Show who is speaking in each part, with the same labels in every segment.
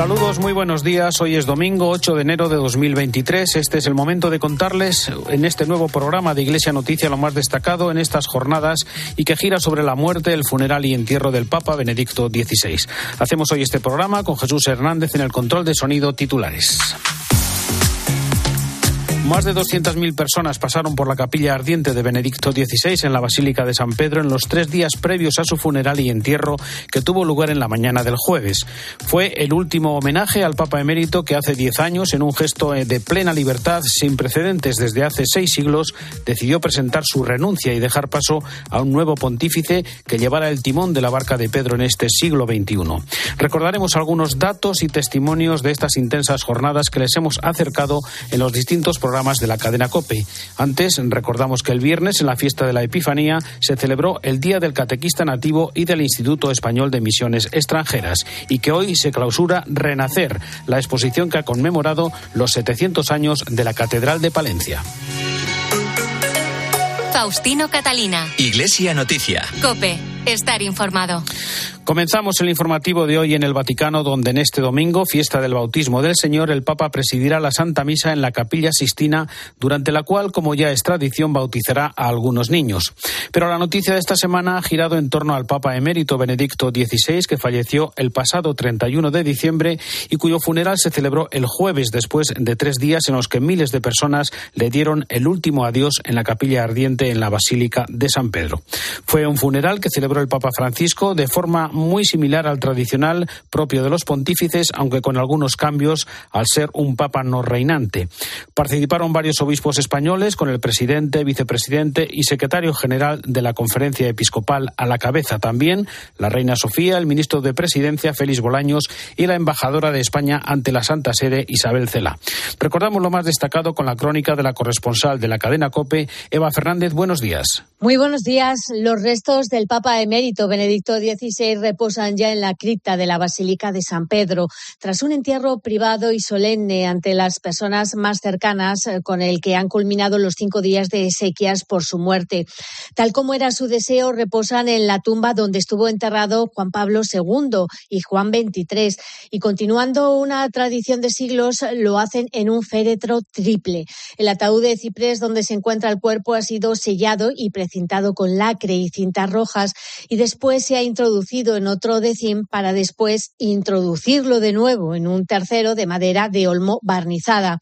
Speaker 1: Saludos, muy buenos días. Hoy es domingo 8 de enero de 2023. Este es el momento de contarles en este nuevo programa de Iglesia Noticia lo más destacado en estas jornadas y que gira sobre la muerte, el funeral y entierro del Papa Benedicto XVI. Hacemos hoy este programa con Jesús Hernández en el control de sonido titulares. Más de 200.000 personas pasaron por la capilla ardiente de Benedicto XVI en la Basílica de San Pedro en los tres días previos a su funeral y entierro que tuvo lugar en la mañana del jueves. Fue el último homenaje al Papa emérito que hace diez años, en un gesto de plena libertad sin precedentes desde hace seis siglos, decidió presentar su renuncia y dejar paso a un nuevo pontífice que llevara el timón de la barca de Pedro en este siglo XXI. Recordaremos algunos datos y testimonios de estas intensas jornadas que les hemos acercado en los distintos programas de la cadena COPE. Antes, recordamos que el viernes, en la fiesta de la Epifanía, se celebró el Día del Catequista Nativo y del Instituto Español de Misiones Extranjeras y que hoy se clausura Renacer, la exposición que ha conmemorado los 700 años de la Catedral de Palencia.
Speaker 2: Faustino Catalina.
Speaker 3: Iglesia Noticia.
Speaker 2: Cope, estar informado.
Speaker 1: Comenzamos el informativo de hoy en el Vaticano, donde en este domingo, fiesta del bautismo del Señor, el Papa presidirá la Santa Misa en la Capilla Sistina, durante la cual, como ya es tradición, bautizará a algunos niños. Pero la noticia de esta semana ha girado en torno al Papa emérito Benedicto XVI, que falleció el pasado 31 de diciembre y cuyo funeral se celebró el jueves después de tres días en los que miles de personas le dieron el último adiós en la capilla ardiente en la Basílica de San Pedro. Fue un funeral que celebró el Papa Francisco de forma muy similar al tradicional propio de los pontífices, aunque con algunos cambios al ser un papa no reinante. Participaron varios obispos españoles con el presidente, vicepresidente y secretario general de la Conferencia Episcopal a la cabeza. También la reina Sofía, el ministro de Presidencia Félix Bolaños y la embajadora de España ante la Santa Sede Isabel Cela. Recordamos lo más destacado con la crónica de la corresponsal de la cadena COPE, Eva Fernández. Buenos días.
Speaker 4: Muy buenos días. Los restos del Papa emérito Benedicto XVI reposan ya en la cripta de la Basílica de San Pedro, tras un entierro privado y solemne ante las personas más cercanas eh, con el que han culminado los cinco días de exequias por su muerte. Tal como era su deseo, reposan en la tumba donde estuvo enterrado Juan Pablo II y Juan XXIII. Y continuando una tradición de siglos, lo hacen en un féretro triple. El ataúd de ciprés donde se encuentra el cuerpo ha sido sellado y precintado con lacre y cintas rojas y después se ha introducido en otro decim para después introducirlo de nuevo en un tercero de madera de olmo barnizada.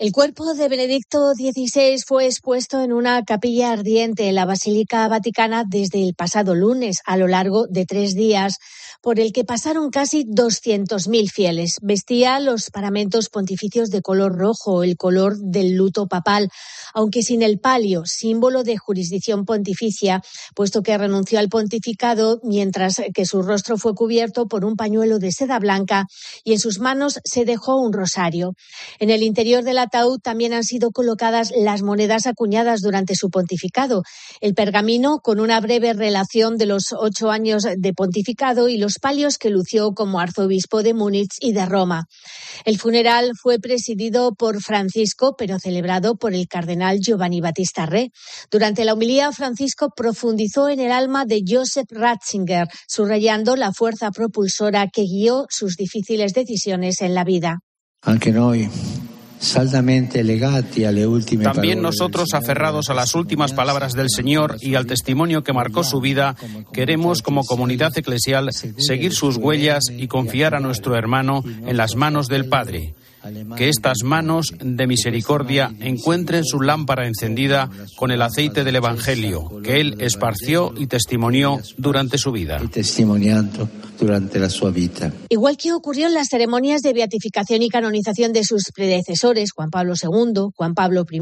Speaker 4: El cuerpo de Benedicto XVI fue expuesto en una capilla ardiente en la Basílica Vaticana desde el pasado lunes a lo largo de tres días por el que pasaron casi 200.000 fieles. Vestía los paramentos pontificios de color rojo, el color del luto papal, aunque sin el palio, símbolo de jurisdicción pontificia, puesto que renunció al pontificado mientras que su rostro fue cubierto por un pañuelo de seda blanca y en sus manos se dejó un rosario. En el interior del también han sido colocadas las monedas acuñadas durante su pontificado, el pergamino con una breve relación de los ocho años de pontificado y los palios que lució como arzobispo de Múnich y de Roma. El funeral fue presidido por Francisco, pero celebrado por el cardenal Giovanni Battista Re. Durante la homilía, Francisco profundizó en el alma de Joseph Ratzinger, subrayando la fuerza propulsora que guió sus difíciles decisiones en la vida.
Speaker 5: Aunque noi
Speaker 1: también nosotros, aferrados a las últimas palabras del Señor y al testimonio que marcó su vida, queremos como comunidad eclesial seguir sus huellas y confiar a nuestro hermano en las manos del Padre que estas manos de misericordia encuentren su lámpara encendida con el aceite del Evangelio que Él esparció y testimonió durante su vida.
Speaker 5: durante la su vida.
Speaker 4: Igual que ocurrió en las ceremonias de beatificación y canonización de sus predecesores, Juan Pablo II, Juan Pablo I,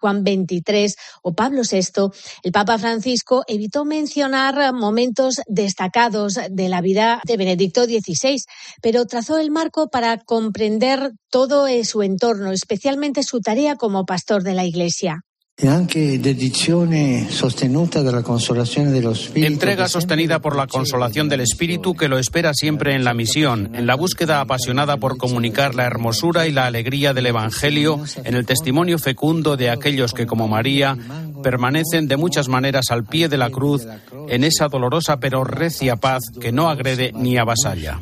Speaker 4: Juan XXIII o Pablo VI, el Papa Francisco evitó mencionar momentos destacados de la vida de Benedicto XVI, pero trazó el marco para comprender todo su entorno, especialmente su tarea como pastor de la Iglesia.
Speaker 1: Entrega sostenida por la consolación del Espíritu que lo espera siempre en la misión, en la búsqueda apasionada por comunicar la hermosura y la alegría del Evangelio, en el testimonio fecundo de aquellos que, como María, permanecen de muchas maneras al pie de la cruz, en esa dolorosa pero recia paz que no agrede ni avasalla.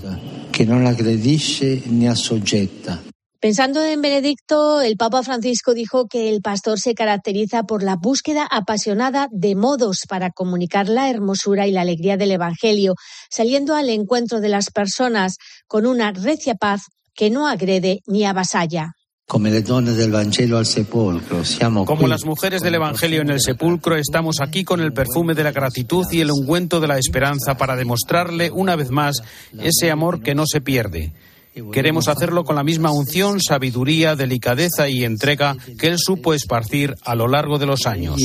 Speaker 5: Que no agredisce ni asogetta.
Speaker 4: Pensando en Benedicto, el Papa Francisco dijo que el pastor se caracteriza por la búsqueda apasionada de modos para comunicar la hermosura y la alegría del Evangelio, saliendo al encuentro de las personas con una recia paz que no agrede ni avasalla.
Speaker 5: Como las
Speaker 1: mujeres del Evangelio en el sepulcro, estamos aquí con el perfume de la gratitud y el ungüento de la esperanza para demostrarle una vez más ese amor que no se pierde. Queremos hacerlo con la misma unción, sabiduría, delicadeza y entrega que él supo esparcir a lo largo de los años.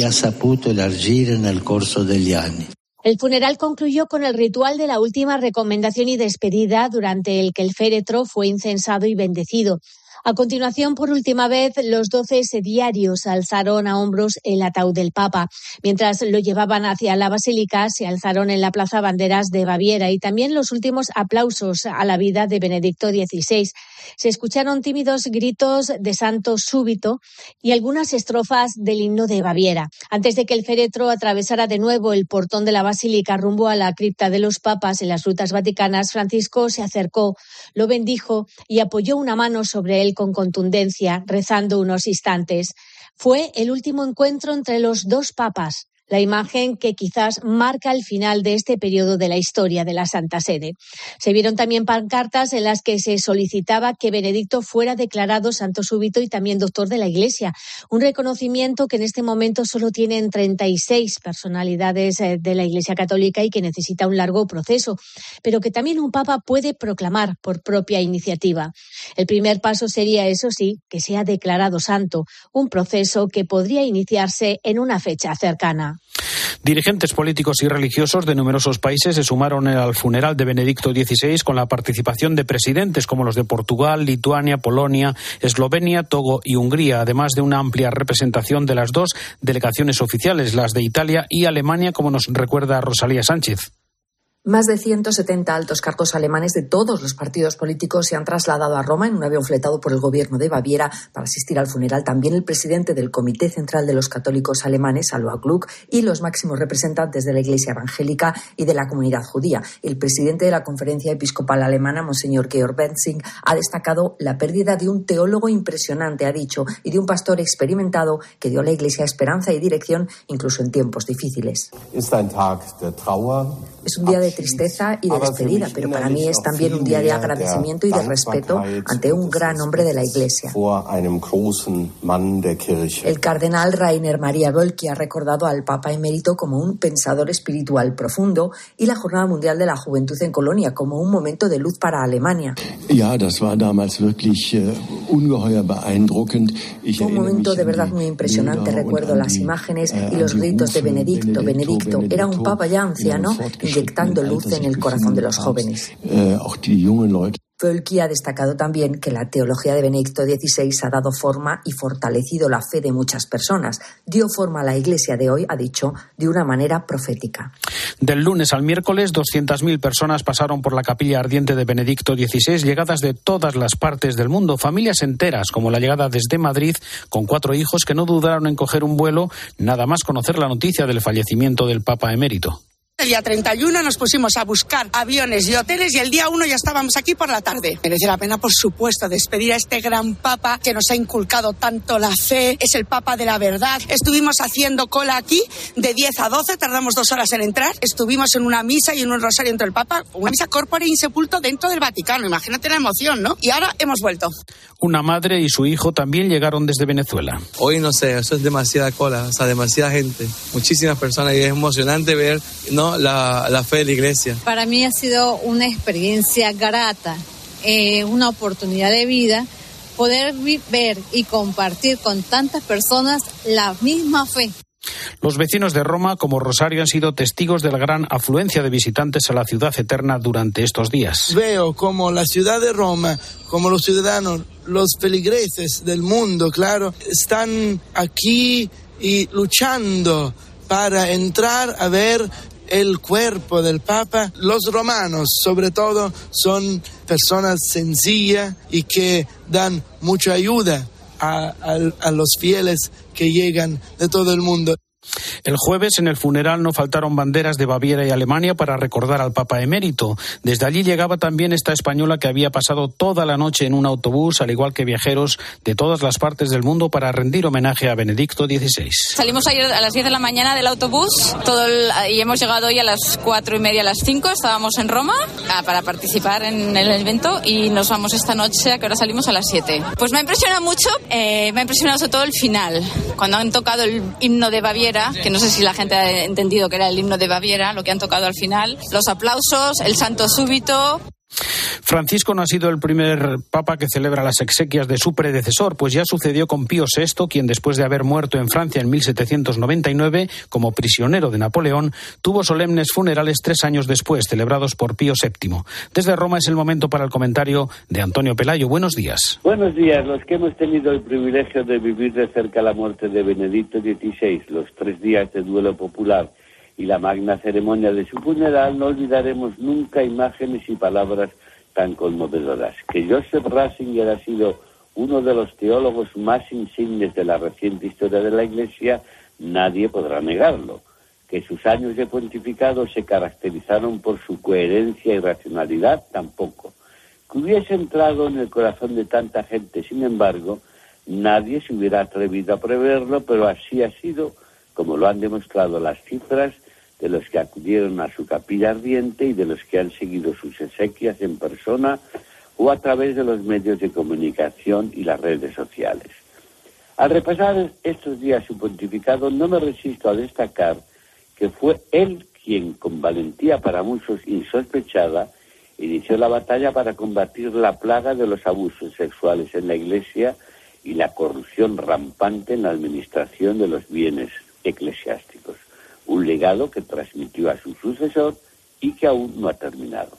Speaker 4: El funeral concluyó con el ritual de la última recomendación y despedida, durante el que el féretro fue incensado y bendecido. A continuación, por última vez, los doce sediarios alzaron a hombros el ataúd del Papa. Mientras lo llevaban hacia la basílica, se alzaron en la Plaza Banderas de Baviera y también los últimos aplausos a la vida de Benedicto XVI. Se escucharon tímidos gritos de santo súbito y algunas estrofas del himno de Baviera. Antes de que el féretro atravesara de nuevo el portón de la basílica rumbo a la cripta de los papas en las rutas vaticanas, Francisco se acercó, lo bendijo y apoyó una mano sobre él con contundencia, rezando unos instantes. Fue el último encuentro entre los dos papas la imagen que quizás marca el final de este periodo de la historia de la Santa Sede. Se vieron también pancartas en las que se solicitaba que Benedicto fuera declarado santo súbito y también doctor de la Iglesia, un reconocimiento que en este momento solo tienen 36 personalidades eh, de la Iglesia Católica y que necesita un largo proceso, pero que también un papa puede proclamar por propia iniciativa. El primer paso sería, eso sí, que sea declarado santo, un proceso que podría iniciarse en una fecha cercana.
Speaker 1: Dirigentes políticos y religiosos de numerosos países se sumaron al funeral de Benedicto XVI con la participación de presidentes como los de Portugal, Lituania, Polonia, Eslovenia, Togo y Hungría, además de una amplia representación de las dos delegaciones oficiales, las de Italia y Alemania, como nos recuerda Rosalía Sánchez.
Speaker 6: Más de 170 altos cargos alemanes de todos los partidos políticos se han trasladado a Roma en un avión fletado por el gobierno de Baviera para asistir al funeral. También el presidente del Comité Central de los Católicos Alemanes, Alois Gluck, y los máximos representantes de la Iglesia Evangélica y de la comunidad judía. El presidente de la Conferencia Episcopal Alemana, Monseñor Georg Benzing, ha destacado la pérdida de un teólogo impresionante, ha dicho, y de un pastor experimentado que dio a la Iglesia esperanza y dirección incluso en tiempos difíciles. Es un día de tristeza y de despedida, pero para mí es también un día de agradecimiento y de respeto ante un gran hombre de la Iglesia. El cardenal Rainer Maria Bölki ha recordado al Papa emérito como un pensador espiritual profundo y la Jornada Mundial de la Juventud en Colonia como un momento de luz para Alemania. Fue un momento de verdad muy impresionante. Recuerdo las imágenes y los gritos de Benedicto. Benedicto era un papa ya anciano inyectando luz en el corazón de los jóvenes. Völki ha destacado también que la teología de Benedicto XVI ha dado forma y fortalecido la fe de muchas personas. Dio forma a la Iglesia de hoy, ha dicho, de una manera profética.
Speaker 1: Del lunes al miércoles, 200.000 personas pasaron por la capilla ardiente de Benedicto XVI, llegadas de todas las partes del mundo, familias enteras, como la llegada desde Madrid, con cuatro hijos que no dudaron en coger un vuelo, nada más conocer la noticia del fallecimiento del Papa emérito.
Speaker 7: El día 31 nos pusimos a buscar aviones y hoteles y el día 1 ya estábamos aquí por la tarde. Merece la pena, por supuesto, despedir a este gran papa que nos ha inculcado tanto la fe. Es el papa de la verdad. Estuvimos haciendo cola aquí de 10 a 12, tardamos dos horas en entrar. Estuvimos en una misa y en un rosario entre el papa, una misa corpórea insepulto dentro del Vaticano. Imagínate la emoción, ¿no? Y ahora hemos vuelto.
Speaker 1: Una madre y su hijo también llegaron desde Venezuela.
Speaker 8: Hoy no sé, eso es demasiada cola, o sea, demasiada gente, muchísimas personas y es emocionante ver, ¿no? La, fe de la iglesia.
Speaker 9: Para mí ha sido una experiencia grata, eh, una oportunidad de vida poder ver y compartir con tantas personas la misma fe.
Speaker 1: Los vecinos de Roma, como Rosario, han sido testigos de la gran afluencia de visitantes a la ciudad eterna durante estos días.
Speaker 10: Veo como la ciudad de Roma, como los ciudadanos, los feligreses del mundo, claro, están aquí y luchando para entrar a ver el cuerpo del Papa. Los romanos, sobre todo, son personas sencillas y que dan mucha ayuda a, a los fieles que llegan de todo el mundo.
Speaker 1: El jueves en el funeral no faltaron banderas de Baviera y Alemania para recordar al Papa emérito. Desde allí llegaba también esta española que había pasado toda la noche en un autobús, al igual que viajeros de todas las partes del mundo para rendir homenaje a Benedicto XVI.
Speaker 11: Salimos ayer a las 10 de la mañana del autobús todo y hemos llegado hoy a las cuatro y media, a las 5. Estábamos en Roma ah, para participar en el evento y nos vamos esta noche, a que ahora salimos a las 7. Pues me ha impresionado mucho, eh, me ha impresionado sobre todo el final, cuando han tocado el himno de Baviera que no sé si la gente ha entendido que era el himno de Baviera, lo que han tocado al final, los aplausos, el santo súbito.
Speaker 1: Francisco no ha sido el primer papa que celebra las exequias de su predecesor, pues ya sucedió con Pío VI, quien después de haber muerto en Francia en 1799 como prisionero de Napoleón, tuvo solemnes funerales tres años después, celebrados por Pío VII. Desde Roma es el momento para el comentario de Antonio Pelayo. Buenos días.
Speaker 12: Buenos días. Los que hemos tenido el privilegio de vivir de cerca la muerte de Benedicto XVI, los tres días de duelo popular y la magna ceremonia de su funeral, no olvidaremos nunca imágenes y palabras tan conmovedoras. Que Joseph Ratzinger ha sido uno de los teólogos más insignes de la reciente historia de la Iglesia, nadie podrá negarlo. Que sus años de pontificado se caracterizaron por su coherencia y racionalidad, tampoco. Que hubiese entrado en el corazón de tanta gente, sin embargo, nadie se hubiera atrevido a preverlo, pero así ha sido, como lo han demostrado las cifras de los que acudieron a su capilla ardiente y de los que han seguido sus exequias en persona o a través de los medios de comunicación y las redes sociales. Al repasar estos días su pontificado, no me resisto a destacar que fue él quien, con valentía para muchos insospechada, inició la batalla para combatir la plaga de los abusos sexuales en la Iglesia y la corrupción rampante en la administración de los bienes eclesiásticos un legado que transmitió a su sucesor y que aún no ha terminado.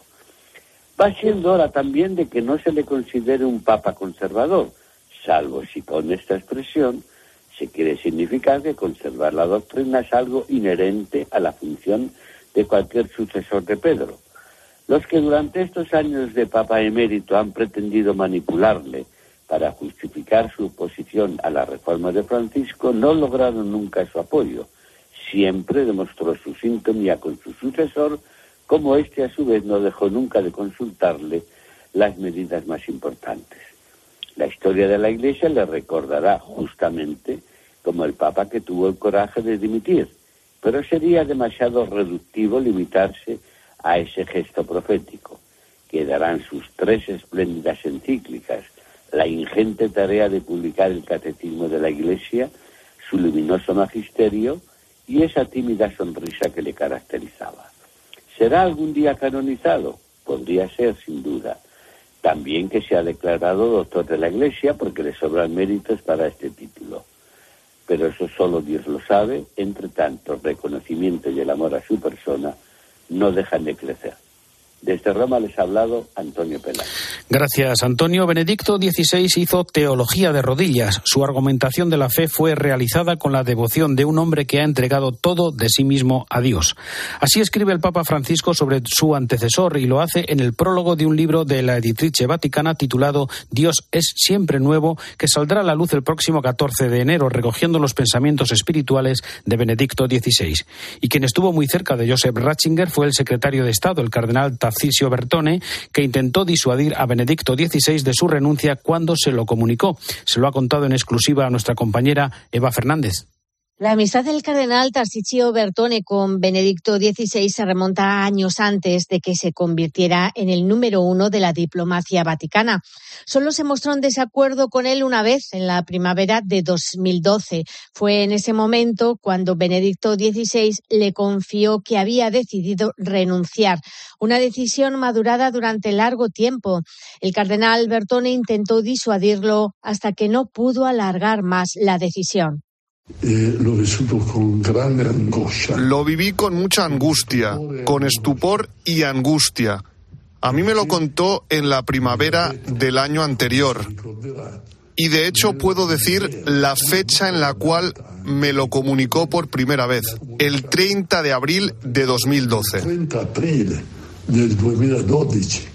Speaker 12: Va siendo hora también de que no se le considere un papa conservador, salvo si con esta expresión se quiere significar que conservar la doctrina es algo inherente a la función de cualquier sucesor de Pedro. Los que durante estos años de papa emérito han pretendido manipularle para justificar su oposición a la reforma de Francisco no lograron nunca su apoyo siempre demostró su sintonía con su sucesor, como éste a su vez no dejó nunca de consultarle las medidas más importantes. La historia de la Iglesia le recordará justamente como el Papa que tuvo el coraje de dimitir, pero sería demasiado reductivo limitarse a ese gesto profético. Quedarán sus tres espléndidas encíclicas, la ingente tarea de publicar el catecismo de la Iglesia, su luminoso magisterio, y esa tímida sonrisa que le caracterizaba. ¿Será algún día canonizado? Podría ser, sin duda. También que se ha declarado doctor de la Iglesia porque le sobran méritos para este título. Pero eso solo Dios lo sabe. Entre tanto, el reconocimiento y el amor a su persona no dejan de crecer. Desde Roma les ha hablado Antonio Peláez.
Speaker 1: Gracias, Antonio. Benedicto XVI hizo teología de rodillas. Su argumentación de la fe fue realizada con la devoción de un hombre que ha entregado todo de sí mismo a Dios. Así escribe el Papa Francisco sobre su antecesor y lo hace en el prólogo de un libro de la editrice vaticana titulado Dios es siempre nuevo, que saldrá a la luz el próximo 14 de enero, recogiendo los pensamientos espirituales de Benedicto XVI. Y quien estuvo muy cerca de Joseph Ratzinger fue el secretario de Estado, el cardenal Tarcisio Bertone, que intentó disuadir a Benedicto XVI de su renuncia cuando se lo comunicó. Se lo ha contado en exclusiva a nuestra compañera Eva Fernández.
Speaker 4: La amistad del cardenal Tarsicio Bertone con Benedicto XVI se remonta a años antes de que se convirtiera en el número uno de la diplomacia vaticana. Solo se mostró en desacuerdo con él una vez en la primavera de 2012. Fue en ese momento cuando Benedicto XVI le confió que había decidido renunciar, una decisión madurada durante largo tiempo. El cardenal Bertone intentó disuadirlo hasta que no pudo alargar más la decisión.
Speaker 13: Eh, lo viví con mucha angustia, con estupor y angustia. A mí me lo contó en la primavera del año anterior. Y de hecho puedo decir la fecha en la cual me lo comunicó por primera vez, el 30 de abril de 2012.
Speaker 14: 30 aprile del 2012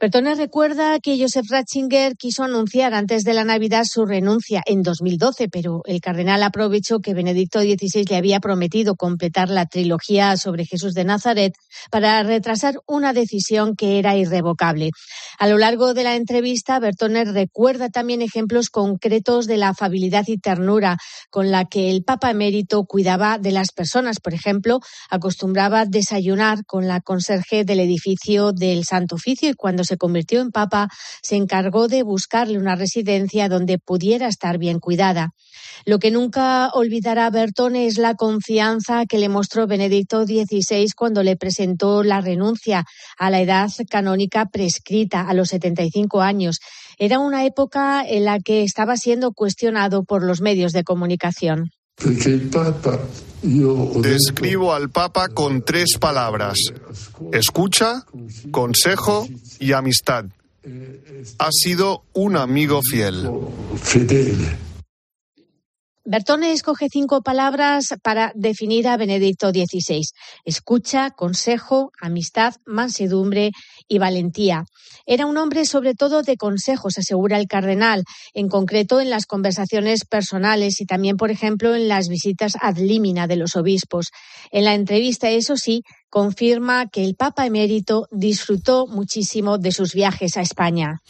Speaker 4: Bertone recuerda que Joseph Ratzinger quiso anunciar antes de la Navidad su renuncia en 2012, pero el cardenal aprovechó que Benedicto XVI le había prometido completar la trilogía sobre Jesús de Nazaret para retrasar una decisión que era irrevocable. A lo largo de la entrevista, Bertone recuerda también ejemplos concretos de la afabilidad y ternura con la que el Papa emérito cuidaba de las personas. Por ejemplo, acostumbraba desayunar con la conserje del edificio del Santo Oficio y cuando se convirtió en papa, se encargó de buscarle una residencia donde pudiera estar bien cuidada. Lo que nunca olvidará Bertone es la confianza que le mostró Benedicto XVI cuando le presentó la renuncia a la edad canónica prescrita a los 75 años. Era una época en la que estaba siendo cuestionado por los medios de comunicación.
Speaker 13: Describo al Papa con tres palabras. Escucha, consejo y amistad. Ha sido un amigo fiel.
Speaker 4: Bertone escoge cinco palabras para definir a Benedicto XVI. Escucha, consejo, amistad, mansedumbre y valentía. Era un hombre sobre todo de consejos, asegura el cardenal, en concreto en las conversaciones personales y también, por ejemplo, en las visitas ad limina de los obispos. En la entrevista, eso sí, confirma que el Papa emérito disfrutó muchísimo de sus viajes a España.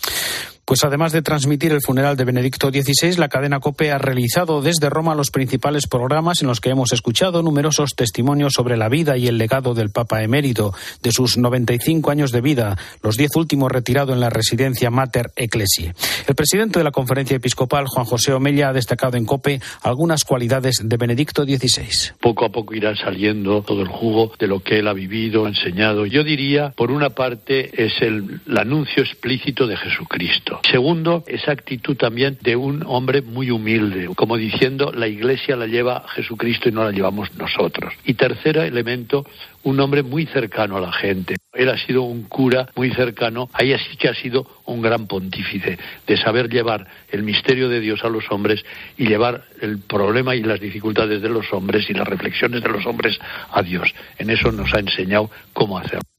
Speaker 1: Pues además de transmitir el funeral de Benedicto XVI, la cadena COPE ha realizado desde Roma los principales programas en los que hemos escuchado numerosos testimonios sobre la vida y el legado del Papa emérito, de sus 95 años de vida, los diez últimos retirado en la residencia Mater Ecclesiae. El presidente de la conferencia episcopal, Juan José Omella, ha destacado en COPE algunas cualidades de Benedicto XVI.
Speaker 15: Poco a poco irá saliendo todo el jugo de lo que él ha vivido, enseñado. Yo diría, por una parte, es el anuncio explícito de Jesucristo. Segundo, esa actitud también de un hombre muy humilde, como diciendo la Iglesia la lleva Jesucristo y no la llevamos nosotros. Y tercer elemento, un hombre muy cercano a la gente. Él ha sido un cura muy cercano, ahí así que ha sido un gran pontífice de saber llevar el misterio de Dios a los hombres y llevar el problema y las dificultades de los hombres y las reflexiones de los hombres a Dios. En eso nos ha enseñado cómo hacerlo.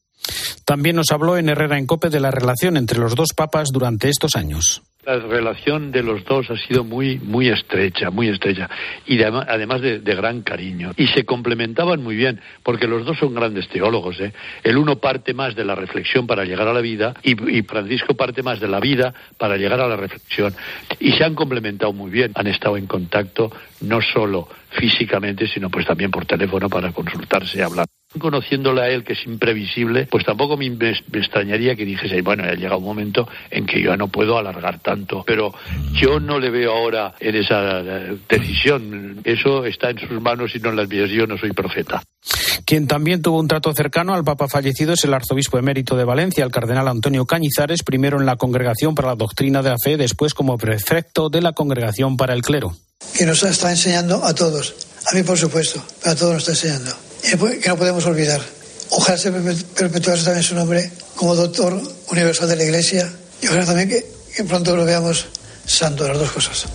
Speaker 1: También nos habló en Herrera en Cope de la relación entre los dos papas durante estos años.
Speaker 15: La relación de los dos ha sido muy, muy estrecha, muy estrecha, y además de, gran cariño. Y se complementaban muy bien, porque los dos son grandes teólogos. ¿eh? El uno parte más de la reflexión para llegar a la vida, y, y Francisco parte más de la vida para llegar a la reflexión. Y se han complementado muy bien. Han estado en contacto no solo físicamente, sino pues también por teléfono para consultarse y hablar. Conociéndole a él, que es imprevisible, pues tampoco me, extrañaría que dijese, bueno, ya llega un momento en que yo ya no puedo alargar tanto. Pero yo no le veo ahora en esa eh, decisión. Eso está en sus manos y no en las mías. Yo no soy profeta.
Speaker 1: Quien también tuvo un trato cercano al Papa fallecido es el arzobispo emérito de Valencia, el cardenal Antonio Cañizares, primero en la Congregación para la Doctrina de la Fe, después como prefecto de la Congregación para el Clero.
Speaker 16: Que nos está enseñando a todos, a mí por supuesto, pero a todos nos está enseñando que no podemos olvidar. Ojalá se perpetuase también su nombre como doctor universal de la Iglesia y ojalá también que, pronto lo veamos santo, las dos cosas,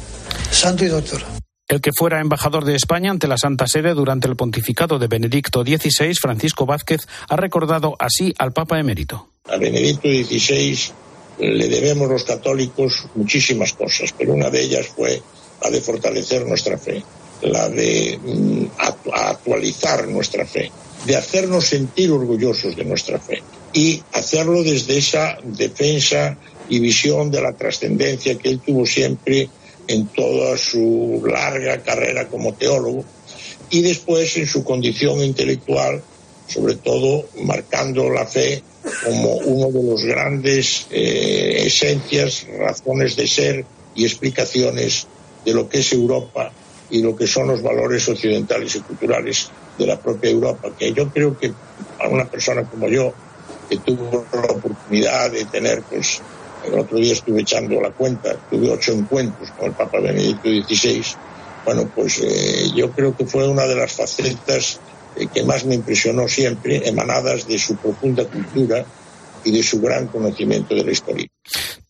Speaker 16: santo y doctor.
Speaker 1: El que fuera embajador de España ante la Santa Sede durante el pontificado de Benedicto XVI, Francisco Vázquez, ha recordado así al Papa emérito.
Speaker 17: A Benedicto XVI le debemos los católicos muchísimas cosas, pero una de ellas fue la de fortalecer nuestra fe la de mm, actualizar nuestra fe, de hacernos sentir orgullosos de nuestra fe y hacerlo desde esa defensa y visión de la trascendencia que él tuvo siempre en toda su larga carrera como teólogo y después en su condición intelectual, sobre todo marcando la fe como uno de los grandes eh, esencias, razones de ser y explicaciones de lo que es Europa y lo que son los valores occidentales y culturales de la propia Europa, que yo creo que a una persona como yo, que tuvo la oportunidad de tener, pues, el otro día estuve echando la cuenta, tuve ocho encuentros con el Papa Benedicto XVI, bueno, pues eh, yo creo que fue una de las facetas eh, que más me impresionó siempre, emanadas de su profunda cultura y de su gran conocimiento de la historia.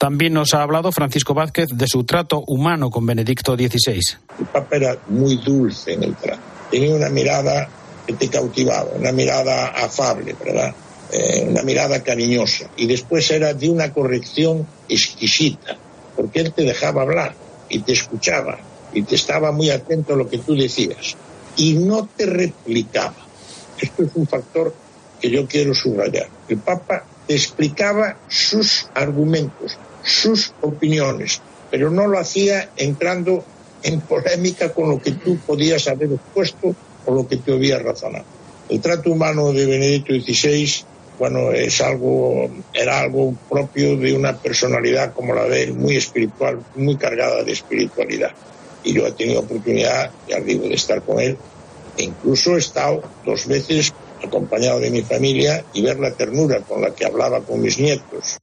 Speaker 1: También nos ha hablado Francisco Vázquez de su trato humano con Benedicto XVI.
Speaker 17: El Papa era muy dulce en el trato. Tenía una mirada que te cautivaba, una mirada afable, ¿verdad? Eh, una mirada cariñosa. Y después era de una corrección exquisita, porque él te dejaba hablar y te escuchaba y te estaba muy atento a lo que tú decías. Y no te replicaba. Esto es un factor que yo quiero subrayar. El Papa te explicaba sus argumentos, sus opiniones, pero no lo hacía entrando en polémica con lo que tú podías haber expuesto o lo que te había razonado. El trato humano de Benedicto XVI, bueno, es algo, era algo propio de una personalidad como la de él, muy espiritual, muy cargada de espiritualidad. Y yo he tenido oportunidad, ya digo, de estar con él. E incluso he estado dos veces acompañado de mi familia y ver la ternura con la que hablaba con mis nietos.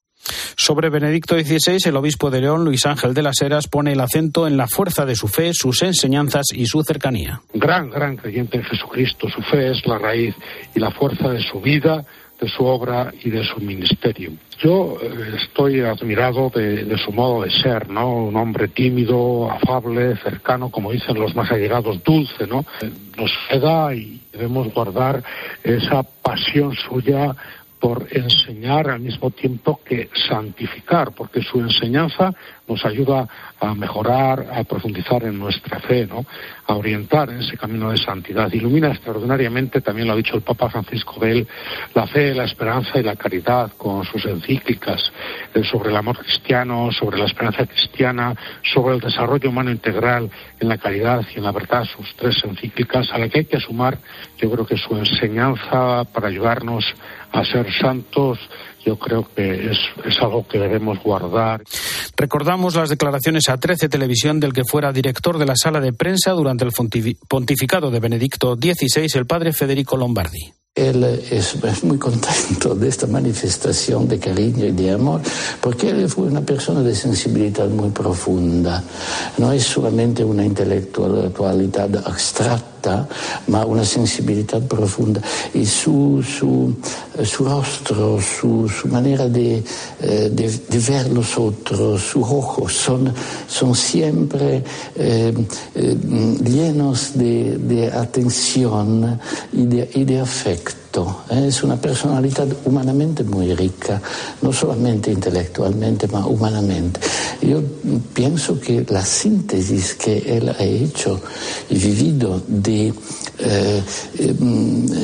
Speaker 1: Sobre Benedicto XVI, el obispo de León, Luis Ángel de las Heras, pone el acento en la fuerza de su fe, sus enseñanzas y su cercanía.
Speaker 18: Gran, gran creyente en Jesucristo. Su fe es la raíz y la fuerza de su vida, de su obra y de su ministerio. Yo eh, estoy admirado de, de, su modo de ser, ¿no? Un hombre tímido, afable, cercano, como dicen los más allegados, dulce, ¿no? Nos queda y debemos guardar esa pasión suya por enseñar al mismo tiempo que santificar, porque su enseñanza nos ayuda a mejorar, a profundizar en nuestra fe, ¿no? a orientar en ese camino de santidad. Ilumina extraordinariamente, también lo ha dicho el Papa Francisco de él, la fe, la esperanza y la caridad con sus encíclicas eh, sobre el amor cristiano, sobre la esperanza cristiana, sobre el desarrollo humano integral en la caridad y en la verdad, sus tres encíclicas, a la que hay que sumar, yo creo que su enseñanza para ayudarnos a ser santos yo creo que es, algo que debemos guardar.
Speaker 1: Recordamos las declaraciones a 13 Televisión del que fuera director de la sala de prensa durante el pontificado de Benedicto XVI, el padre Federico Lombardi.
Speaker 5: Él es, muy contento de esta manifestación de cariño y de amor, porque él fue una persona de sensibilidad muy profunda. No es solamente una intelectualidad abstracta, ma una sensibilidad profunda. Y su, su, su rostro, su, su manera de, de, de, ver los otros, sus ojos, son, son siempre eh, eh, llenos de, de atención y de afecto. Es una personalidad humanamente muy rica, no solamente intelectualmente, ma humanamente. Yo pienso que la síntesis que él ha hecho y vivido de eh,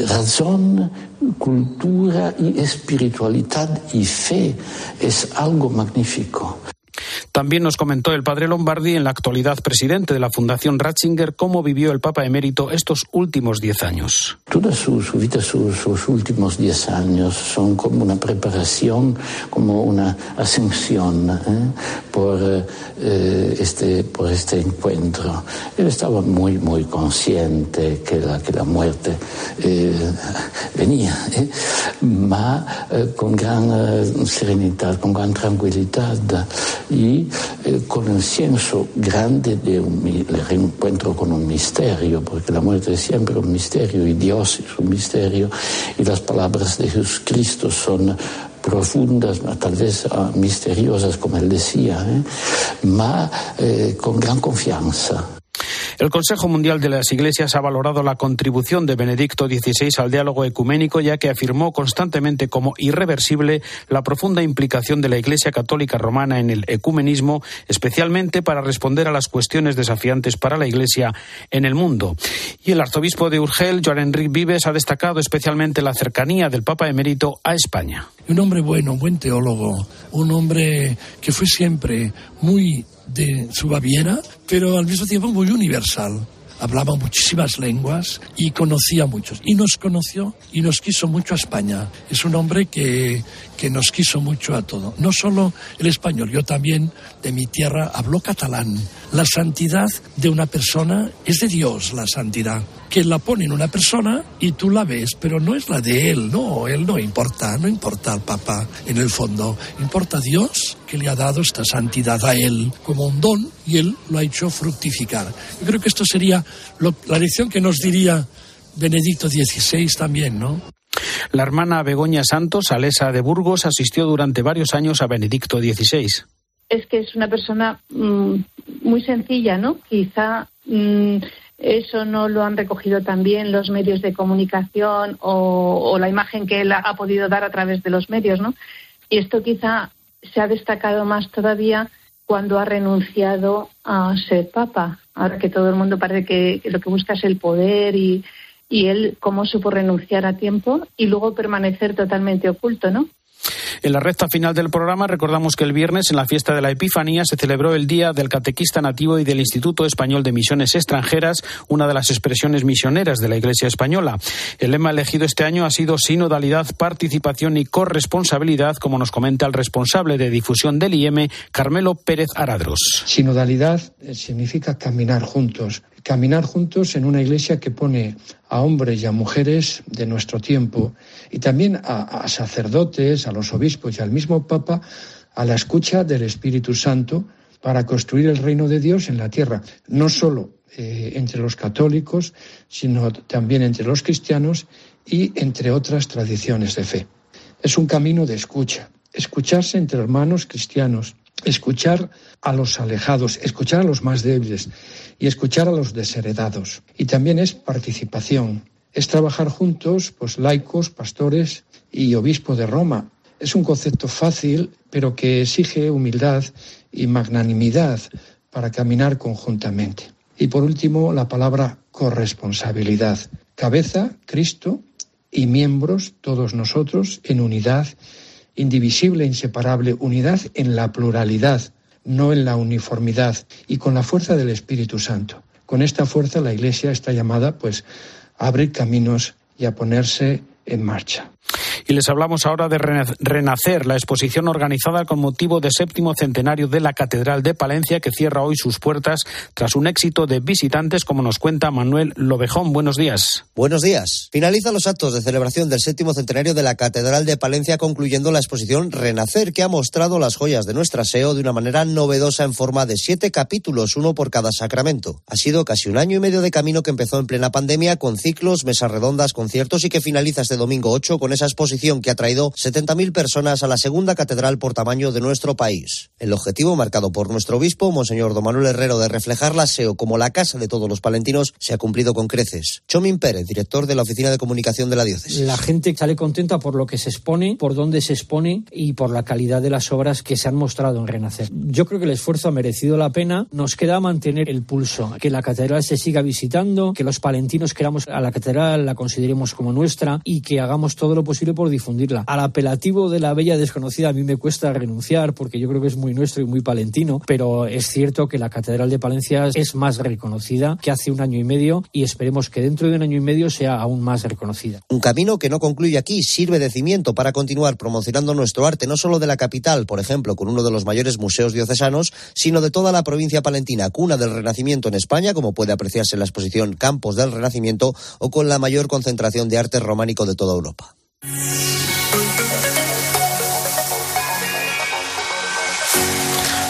Speaker 5: razón, cultura y espiritualidad y fe es algo magnífico.
Speaker 1: También nos comentó el padre Lombardi, en la actualidad presidente de la Fundación Ratzinger, cómo vivió el Papa emérito estos últimos diez años.
Speaker 5: Toda su, su vida, su, sus últimos diez años son como una preparación, como una ascensión ¿eh? por, eh, este, por este encuentro. Él estaba muy, muy consciente que la, que la muerte eh, venía, ¿eh? ma con gran serenidad, con gran tranquilidad y eh, con el senso grande de un reencuentro con un misterio, porque la muerte es siempre un misterio y Dios es un misterio y las palabras de Jesucristo son profundas, tal vez uh, misteriosas, como él decía, ¿eh? ma eh, con gran confianza.
Speaker 1: El Consejo Mundial de las Iglesias ha valorado la contribución de Benedicto XVI al diálogo ecuménico, ya que afirmó constantemente como irreversible la profunda implicación de la Iglesia Católica Romana en el ecumenismo, especialmente para responder a las cuestiones desafiantes para la Iglesia en el mundo. Y el arzobispo de Urgel, Joan Enrique Vives, ha destacado especialmente la cercanía del Papa emérito a España.
Speaker 14: Un hombre bueno, un buen teólogo, un hombre que fue siempre muy de su Baviera, pero al mismo tiempo muy universal. Hablaba muchísimas lenguas y conocía muchos. Y nos conoció y nos quiso mucho a España. Es un hombre que, que nos quiso mucho a todo. No solo el español, yo también de mi tierra hablo catalán. La santidad de una persona es de Dios, la santidad. Que la pone en una persona y tú la ves, pero no es la de él, no, él no importa, no importa al Papa en el fondo. Importa Dios que le ha dado esta santidad a él como un don y él lo ha hecho fructificar. Yo creo que esto sería la lección que nos diría Benedicto XVI también, ¿no?
Speaker 1: La hermana Begoña Santos, alesa de Burgos, asistió durante varios años a Benedicto XVI.
Speaker 19: Es que es una persona mm, muy sencilla, ¿no? Quizá mm, eso no lo han recogido también los medios de comunicación o, la imagen que él ha podido dar a través de los medios, ¿no? Y esto quizá se ha destacado más todavía cuando ha renunciado a ser papa. Ahora que todo el mundo parece que, lo que busca es el poder y, y él cómo supo renunciar a tiempo y luego permanecer totalmente oculto, ¿no?
Speaker 1: En la recta final del programa recordamos que el viernes, en la fiesta de la Epifanía, se celebró el Día del Catequista Nativo y del Instituto Español de Misiones Extranjeras, una de las expresiones misioneras de la Iglesia Española. El lema elegido este año ha sido sinodalidad, participación y corresponsabilidad, como nos comenta el responsable de difusión del IEM, Carmelo Pérez Aradros.
Speaker 20: Sinodalidad eh, significa caminar juntos, caminar juntos en una iglesia que pone a hombres y a mujeres de nuestro tiempo y también a, sacerdotes, a los obispos y al mismo Papa a la escucha del Espíritu Santo para construir el reino de Dios en la tierra, no solo eh, entre los católicos, sino también entre los cristianos y entre otras tradiciones de fe. Es un camino de escucha, escucharse entre hermanos cristianos, escuchar a los alejados, escuchar a los más débiles y escuchar a los desheredados. Y también es participación, es trabajar juntos, pues laicos, pastores y obispo de Roma. Es un concepto fácil, pero que exige humildad y magnanimidad para caminar conjuntamente. Y por último, la palabra corresponsabilidad. Cabeza, Cristo, y miembros, todos nosotros, en unidad indivisible inseparable, unidad en la pluralidad, no en la uniformidad, y con la fuerza del Espíritu Santo. Con esta fuerza la Iglesia está llamada pues a abrir caminos y a ponerse en marcha.
Speaker 1: Y les hablamos ahora de Renacer, la exposición organizada con motivo del séptimo centenario de la Catedral de Palencia, que cierra hoy sus puertas tras un éxito de visitantes, como nos cuenta Manuel Lobejón. Buenos días.
Speaker 21: Buenos días. Finaliza los actos de celebración del séptimo centenario de la Catedral de Palencia, concluyendo la exposición Renacer, que ha mostrado las joyas de nuestra SEO de una manera novedosa en forma de siete capítulos, uno por cada sacramento. Ha sido casi un año y medio de camino que empezó en plena pandemia, con ciclos, mesas redondas, conciertos y que finaliza este domingo 8 con esa exposición que ha traído 70.000 personas a la segunda catedral por tamaño de nuestro país. El objetivo marcado por nuestro obispo, Monseñor Don Manuel Herrero, de reflejar la SEO como la casa de todos los palentinos, se ha cumplido con creces. Chomín Pérez, director de la Oficina de Comunicación de la Diócesis.
Speaker 22: La gente sale contenta por lo que se expone, por dónde se expone y por la calidad de las obras que se han mostrado en Renacer. Yo creo que el esfuerzo ha merecido la pena. Nos queda mantener el pulso, que la catedral se siga visitando, que los palentinos queramos a la catedral, la consideremos como nuestra y que hagamos todo lo posible por difundirla. Al apelativo de la bella desconocida a mí me cuesta renunciar porque yo creo que es muy nuestro y muy palentino, pero es cierto que la Catedral de Palencia es más reconocida que hace un año y medio y esperemos que dentro de un año y medio sea aún más reconocida.
Speaker 21: Un camino que no concluye aquí, sirve de cimiento para continuar promocionando nuestro arte, no solo de la capital, por ejemplo, con uno de los mayores museos diocesanos, sino de toda la provincia palentina, cuna del Renacimiento en España, como puede apreciarse en la exposición Campos del Renacimiento, o con la mayor concentración de arte románico de toda Europa.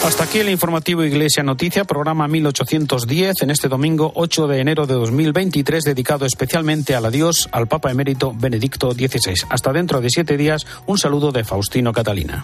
Speaker 1: Hasta aquí el informativo Iglesia Noticia, programa 1810, en este domingo 8 de enero de 2023, dedicado especialmente al adiós al Papa Emérito Benedicto XVI. Hasta dentro de siete días, un saludo de Faustino Catalina.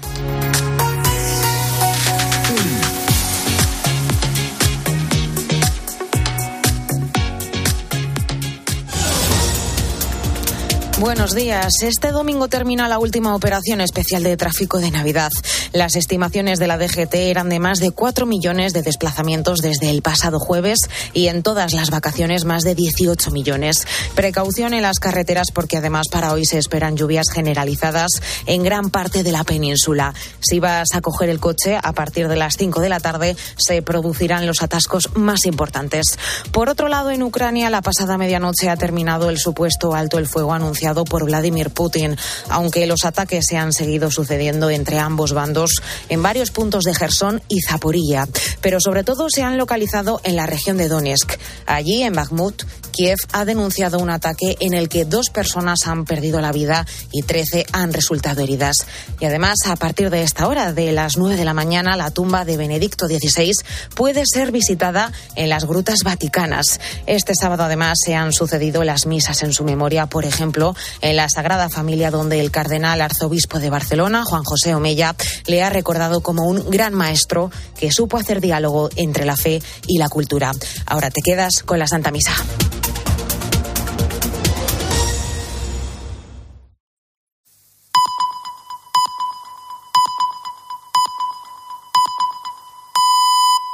Speaker 23: Buenos días. Este domingo termina la última operación especial de tráfico de Navidad. Las estimaciones de la DGT eran de más de 4 millones de desplazamientos desde el pasado jueves y en todas las vacaciones más de 18 millones. Precaución en las carreteras porque además para hoy se esperan lluvias generalizadas en gran parte de la península. Si vas a coger el coche a partir de las 5 de la tarde se producirán los atascos más importantes. Por otro lado, en Ucrania la pasada medianoche ha terminado el supuesto alto el fuego anunciado por Vladimir Putin, aunque los ataques se han seguido sucediendo entre ambos bandos en varios puntos de Gerson y Zaporilla, pero sobre todo se han localizado en la región de Donetsk. Allí, en Bakhmut, Kiev ha denunciado un ataque en el que dos personas han perdido la vida y 13 han resultado heridas. Y además, a partir de esta hora, de las 9 de la mañana, la tumba de Benedicto XVI puede ser visitada en las grutas vaticanas. Este sábado, además, se han sucedido las misas en su memoria, por ejemplo, en la Sagrada Familia, donde el cardenal arzobispo de Barcelona, Juan José Omella, le ha recordado como un gran maestro que supo hacer diálogo entre la fe y la cultura. Ahora te quedas con la Santa Misa.